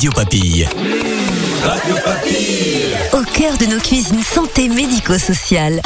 Radio Papille. Radio Papille. Au cœur de nos cuisines santé médico-sociales.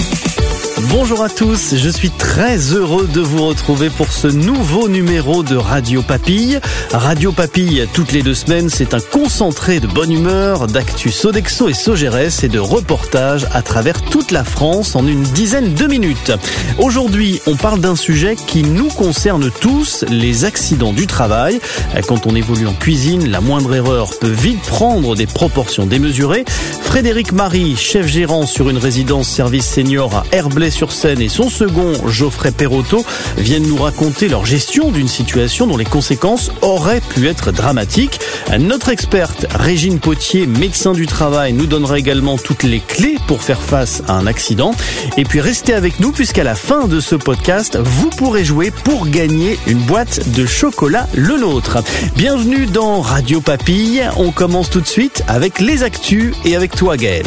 Bonjour à tous, je suis très heureux de vous retrouver pour ce nouveau numéro de Radio Papille. Radio Papille, toutes les deux semaines, c'est un concentré de bonne humeur, d'actu Sodexo et Sogeres et de reportages à travers toute la France en une dizaine de minutes. Aujourd'hui, on parle d'un sujet qui nous concerne tous, les accidents du travail. Quand on évolue en cuisine, la moindre erreur peut vite prendre des proportions démesurées. Frédéric Marie, chef gérant sur une résidence service senior à Herblay sur scène et son second, Geoffrey Perotto, viennent nous raconter leur gestion d'une situation dont les conséquences auraient pu être dramatiques. Notre experte, Régine Potier, médecin du travail, nous donnera également toutes les clés pour faire face à un accident. Et puis restez avec nous puisqu'à la fin de ce podcast, vous pourrez jouer pour gagner une boîte de chocolat le nôtre. Bienvenue dans Radio Papille. On commence tout de suite avec les actus et avec toi Gaël.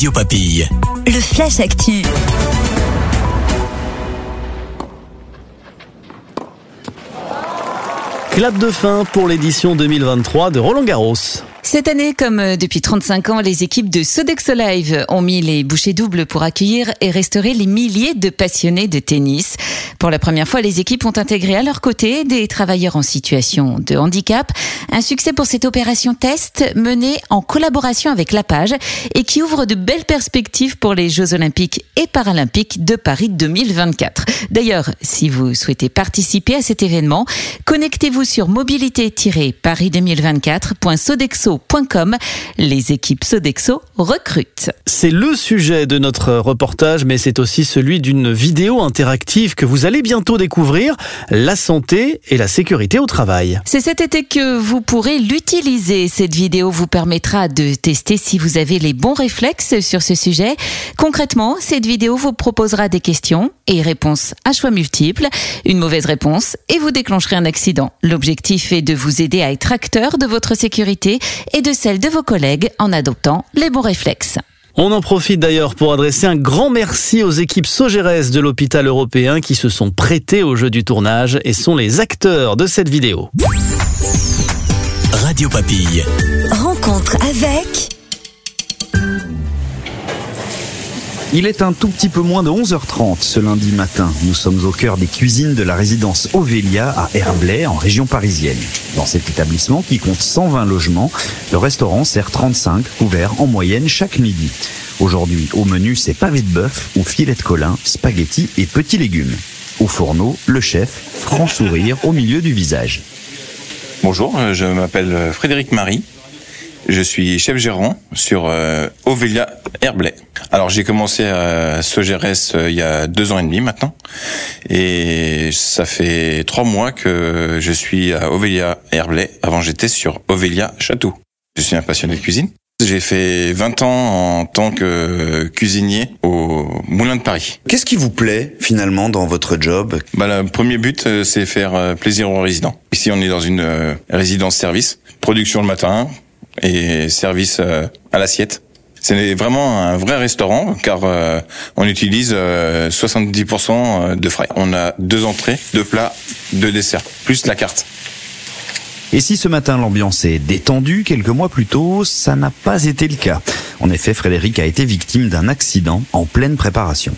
Radio Papille. Le Flash Actu. Clap de fin pour l'édition 2023 de Roland Garros. Cette année, comme euh, depuis 35 ans, les équipes de Sodexo Live ont mis les bouchées doubles pour accueillir et restaurer les milliers de passionnés de tennis. Pour la première fois, les équipes ont intégré à leur côté des travailleurs en situation de handicap. Un succès pour cette opération test menée en collaboration avec la page et qui ouvre de belles perspectives pour les Jeux Olympiques et Paralympiques de Paris 2024. D'ailleurs, si vous souhaitez participer à cet événement, connectez-vous sur mobilité-paris2024.sodexo les équipes Sodexo recrutent. C'est le sujet de notre reportage, mais c'est aussi celui d'une vidéo interactive que vous allez bientôt découvrir, la santé et la sécurité au travail. C'est cet été que vous pourrez l'utiliser. Cette vidéo vous permettra de tester si vous avez les bons réflexes sur ce sujet. Concrètement, cette vidéo vous proposera des questions et réponses à choix multiples. Une mauvaise réponse et vous déclencherez un accident. L'objectif est de vous aider à être acteur de votre sécurité et de celle de vos collègues en adoptant les bons réflexes. On en profite d'ailleurs pour adresser un grand merci aux équipes Sogeres de l'hôpital européen qui se sont prêtées au jeu du tournage et sont les acteurs de cette vidéo. Radio Papille. Rencontre avec... Il est un tout petit peu moins de 11h30 ce lundi matin. Nous sommes au cœur des cuisines de la résidence Ovelia à Herblay, en région parisienne. Dans cet établissement qui compte 120 logements, le restaurant sert 35 couverts en moyenne chaque midi. Aujourd'hui, au menu, c'est pavé de bœuf ou filet de colin, spaghettis et petits légumes. Au fourneau, le chef, franc sourire au milieu du visage. Bonjour, euh, je m'appelle Frédéric Marie. Je suis chef gérant sur euh, Ovelia Herblay. Alors j'ai commencé à Sogeres euh, il y a deux ans et demi maintenant, et ça fait trois mois que je suis à Ovelia Herblay. Avant j'étais sur Ovelia Château. Je suis un passionné de cuisine. J'ai fait 20 ans en tant que cuisinier au Moulin de Paris. Qu'est-ce qui vous plaît finalement dans votre job? Bah, Le premier but, euh, c'est faire plaisir aux résidents. Ici, on est dans une résidence-service. Production le matin, et service à l'assiette. C'est vraiment un vrai restaurant car euh, on utilise euh, 70% de frais. On a deux entrées, deux plats, deux desserts, plus la carte. Et si ce matin l'ambiance est détendue, quelques mois plus tôt, ça n'a pas été le cas. En effet, Frédéric a été victime d'un accident en pleine préparation.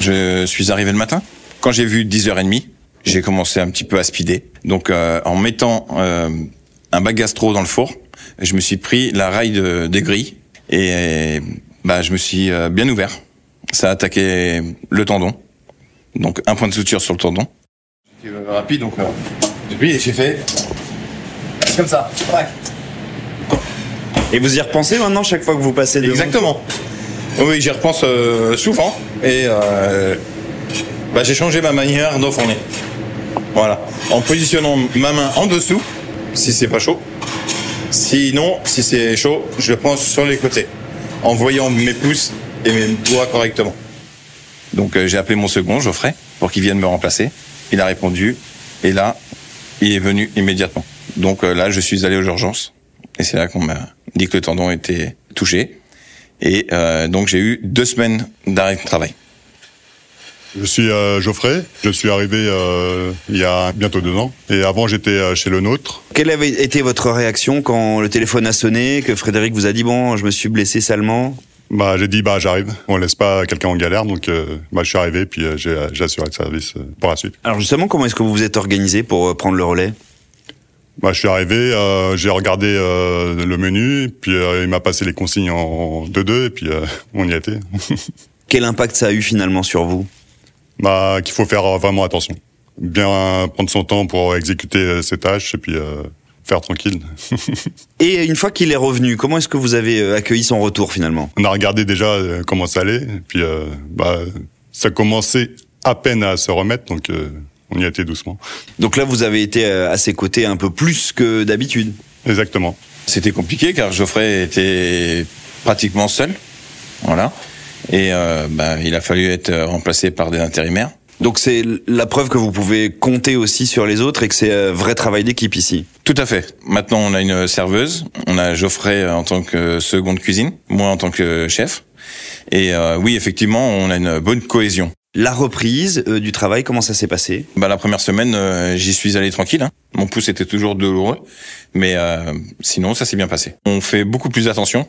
Je suis arrivé le matin. Quand j'ai vu 10h30, j'ai commencé un petit peu à speeder. Donc euh, en mettant un bac gastro dans le four, je me suis pris la raille de, des grilles et bah, je me suis euh, bien ouvert. Ça a attaqué le tendon. Donc un point de suture sur le tendon. J'étais rapide donc euh, depuis j'ai fait comme ça. Et vous y repensez maintenant chaque fois que vous passez devant Exactement. Oui, j'y repense euh, souvent et euh, bah, j'ai changé ma manière d'enfourner. Voilà, en positionnant ma main en dessous si c'est pas chaud Sinon, si c'est chaud, je le prends sur les côtés, en voyant mes pouces et mes doigts correctement. Donc euh, j'ai appelé mon second, Geoffrey, pour qu'il vienne me remplacer. Il a répondu, et là, il est venu immédiatement. Donc euh, là, je suis allé aux urgences, et c'est là qu'on m'a dit que le tendon était touché. Et euh, donc j'ai eu deux semaines d'arrêt de travail. Je suis euh, Geoffrey, je suis arrivé euh, il y a bientôt deux ans et avant j'étais euh, chez le nôtre. Quelle avait été votre réaction quand le téléphone a sonné, que Frédéric vous a dit bon, je me suis blessé salement? Bah j'ai dit bah j'arrive, on laisse pas quelqu'un en galère donc euh, bah, je suis arrivé puis euh, j'ai j'ai assuré le service euh, pour la suite. Alors justement, comment est-ce que vous vous êtes organisé pour prendre le relais? Bah je suis arrivé, j'ai regardé le menu puis il m'a passé les consignes en 2-2 et puis on y été. Quel impact ça a eu finalement sur vous? Bah qu'il faut faire euh, vraiment attention, bien prendre son temps pour exécuter euh, ses tâches et puis euh, faire tranquille. Et une fois qu'il est revenu, comment est-ce que vous avez accueilli son retour finalement? On a regardé déjà comment ça allait, et puis euh, bah, ça commençait à peine à se remettre, donc euh, on y a été doucement. Donc là, vous avez été à ses côtés un peu plus que d'habitude? Exactement. C'était compliqué car Geoffrey était pratiquement seul. Voilà. Et euh, bah, il a fallu être remplacé par des intérimaires. Donc c'est la preuve que vous pouvez compter aussi sur les autres et que c'est un vrai travail d'équipe ici. Tout à fait. Maintenant, on a une serveuse. On a Geoffrey en tant que seconde cuisine, moi en tant que chef. Et euh, oui, effectivement, on a une bonne cohésion. La reprise euh, du travail, comment ça s'est passé? Bah, la première semaine, euh, j'y suis allé tranquille. hein. Mon pouce était toujours douloureux, mais euh, sinon, ça s'est bien passé. On fait beaucoup plus attention.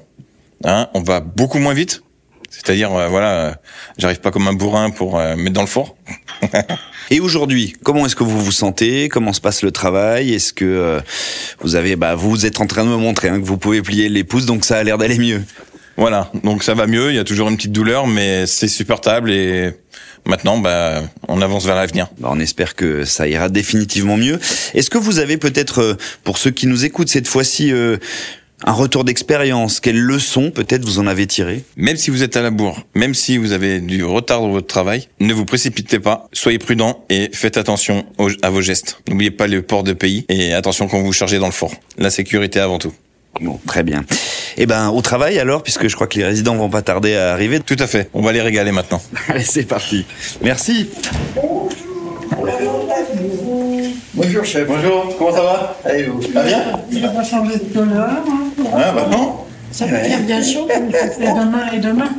Hein, on va beaucoup moins vite. C'est-à-dire, euh, voilà, euh, j'arrive pas comme un bourrin pour euh, mettre dans le four. Et aujourd'hui, comment est-ce que vous vous sentez? Comment se passe le travail? Est-ce que euh, vous avez, bah, vous êtes en train de me montrer hein, que vous pouvez plier les pouces, donc ça a l'air d'aller mieux? Voilà, donc ça va mieux. Il y a toujours une petite douleur, mais c'est supportable et maintenant, bah, on avance vers l'avenir. Bah, on espère que ça ira définitivement mieux. Est-ce que vous avez peut-être, pour ceux qui nous écoutent cette fois-ci, euh, un retour d'expérience Quelles leçons peut-être vous en avez tiré? Même si vous êtes à la bourre, même si vous avez du retard dans votre travail, ne vous précipitez pas, soyez prudent et faites attention aux- à vos gestes. N'oubliez pas le port de pays et attention quand vous chargez dans le four. La sécurité avant tout. Bon, très bien. Eh ben, au travail alors, puisque je crois que les résidents vont pas tarder à arriver. Tout à fait. On va les régaler maintenant. Allez, c'est parti. Merci. Bonjour chef. Bonjour. Comment ça va Allez vous. Ça va bien Il n'a pas changé de couleur. hein. Ah bah non. Ça va faire bien chaud fait demain et demain.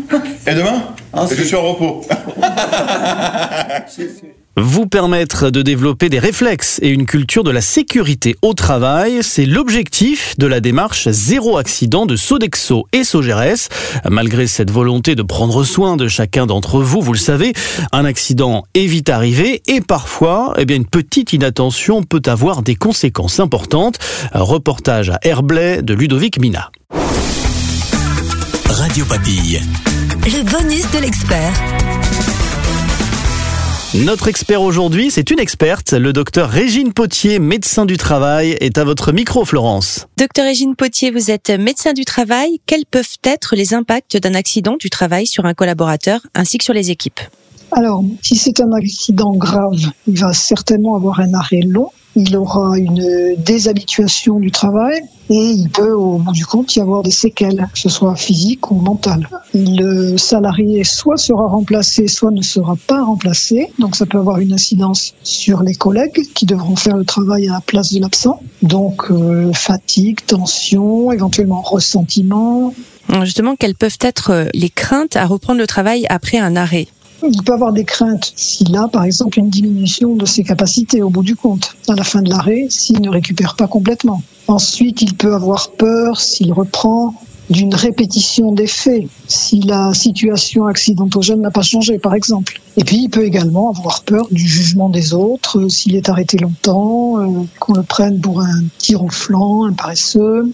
Et demain Je suis en repos. Vous permettre de développer des réflexes et une culture de la sécurité au travail, c'est l'objectif de la démarche zéro accident de Sodexo et Sogeres. Malgré cette volonté de prendre soin de chacun d'entre vous, vous le savez, un accident est vite arrivé et parfois, eh bien, une petite inattention peut avoir des conséquences importantes. Un reportage à Herblay de Ludovic Mina. Radio Papille. Le bonus de l'expert. Notre expert aujourd'hui, c'est une experte. Le docteur Régine Potier, médecin du travail, est à votre micro, Florence. Docteur Régine Potier, vous êtes médecin du travail. Quels peuvent être les impacts d'un accident du travail sur un collaborateur ainsi que sur les équipes? Alors, si c'est un accident grave, il va certainement avoir un arrêt long. Il aura une déshabituation du travail et il peut, au bout du compte, y avoir des séquelles, que ce soit physiques ou mentales. Le salarié soit sera remplacé, soit ne sera pas remplacé. Donc, ça peut avoir une incidence sur les collègues qui devront faire le travail à la place de l'absent. Donc, euh, fatigue, tension, éventuellement ressentiment, Justement, quelles peuvent être euh, les craintes à reprendre le travail après un arrêt? Il peut avoir des craintes s'il a, par exemple, une diminution de ses capacités au bout du compte, à la fin de l'arrêt, s'il ne récupère pas complètement. Ensuite, il peut avoir peur s'il reprend d'une répétition des faits, si la situation accidentogène n'a pas changé, par exemple. Et puis, il peut également avoir peur du jugement des autres, euh, s'il est arrêté longtemps, euh, qu'on le prenne pour un tir au flanc, un paresseux.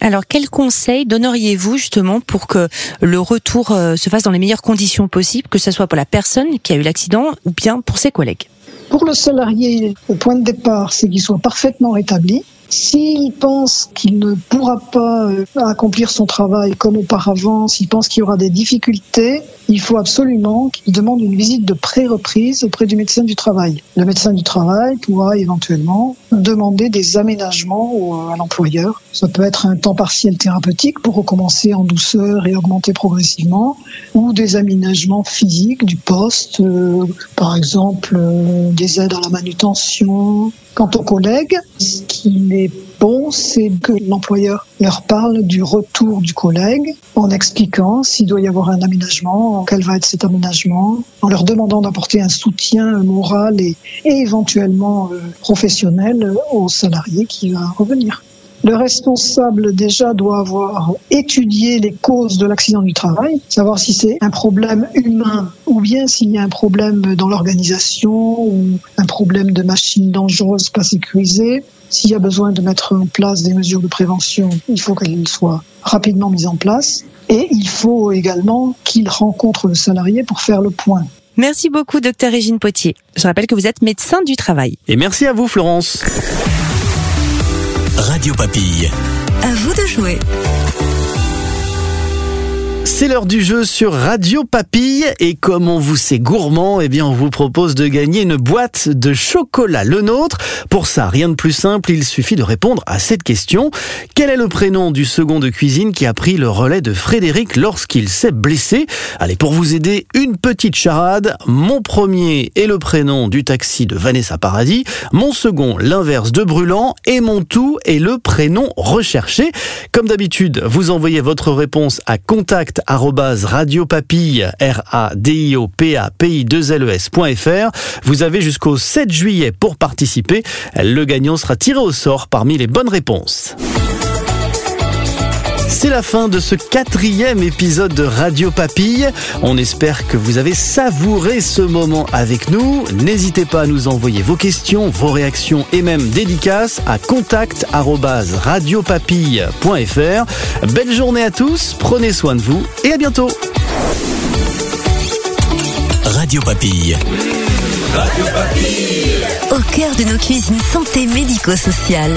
Alors, quels conseils donneriez-vous justement pour que le retour euh, se fasse dans les meilleures conditions possibles, que ce soit pour la personne qui a eu l'accident ou bien pour ses collègues? Pour le salarié, le point de départ, c'est qu'il soit parfaitement rétabli. S'il pense qu'il ne pourra pas euh, accomplir son travail comme auparavant, s'il pense qu'il y aura des difficultés, il faut absolument qu'il demande une visite de pré-reprise auprès du médecin du travail. Le médecin du travail pourra éventuellement demander des aménagements au- à l'employeur. Ça peut être un temps partiel thérapeutique pour recommencer en douceur et augmenter progressivement, ou des aménagements physiques du poste, euh, par exemple euh, des aides à la manutention. Quant aux collègues, ce qui n'est bon, c'est que l'employeur leur parle du retour du collègue en expliquant s'il doit y avoir un aménagement, quel va être cet aménagement, en leur demandant d'apporter un soutien moral et, éventuellement euh, professionnel au salarié qui va revenir. Le responsable déjà doit avoir étudié les causes de l'accident du travail, savoir si c'est un problème humain ou bien s'il y a un problème dans l'organisation ou un problème de machine dangereuse pas sécurisée. S'il y a besoin de mettre en place des mesures de prévention, il faut qu'elles soient rapidement mises en place. Et il faut également qu'il rencontre le salarié pour faire le point. Merci beaucoup, docteur Régine Potier. Je rappelle que vous êtes médecin du travail. Et merci à vous, Florence. Radio Papille. À vous de jouer. C'est l'heure du jeu sur Radio Papille et comme on vous sait gourmand, eh bien on vous propose de gagner une boîte de chocolat le nôtre. Pour ça, rien de plus simple, il suffit de répondre à cette question. Quel est le prénom du second de cuisine qui a pris le relais de Frédéric lorsqu'il s'est blessé? Allez, pour vous aider, une petite charade. Mon premier est le prénom du taxi de Vanessa Paradis, mon second l'inverse de Brûlant et mon tout est le prénom recherché. Comme d'habitude, vous envoyez votre réponse à contact radiopapille, r a d i o p a p i 2 l e. Vous avez jusqu'au 7 juillet pour participer. Le gagnant sera tiré au sort parmi les bonnes réponses. C'est la fin de ce quatrième épisode de Radio Papille. On espère que vous avez savouré ce moment avec nous. N'hésitez pas à nous envoyer vos questions, vos réactions et même dédicaces à contact@radiopapille.fr. Belle journée à tous, prenez soin de vous et à bientôt. Radio Papille. Au cœur de nos cuisines santé médico-sociale.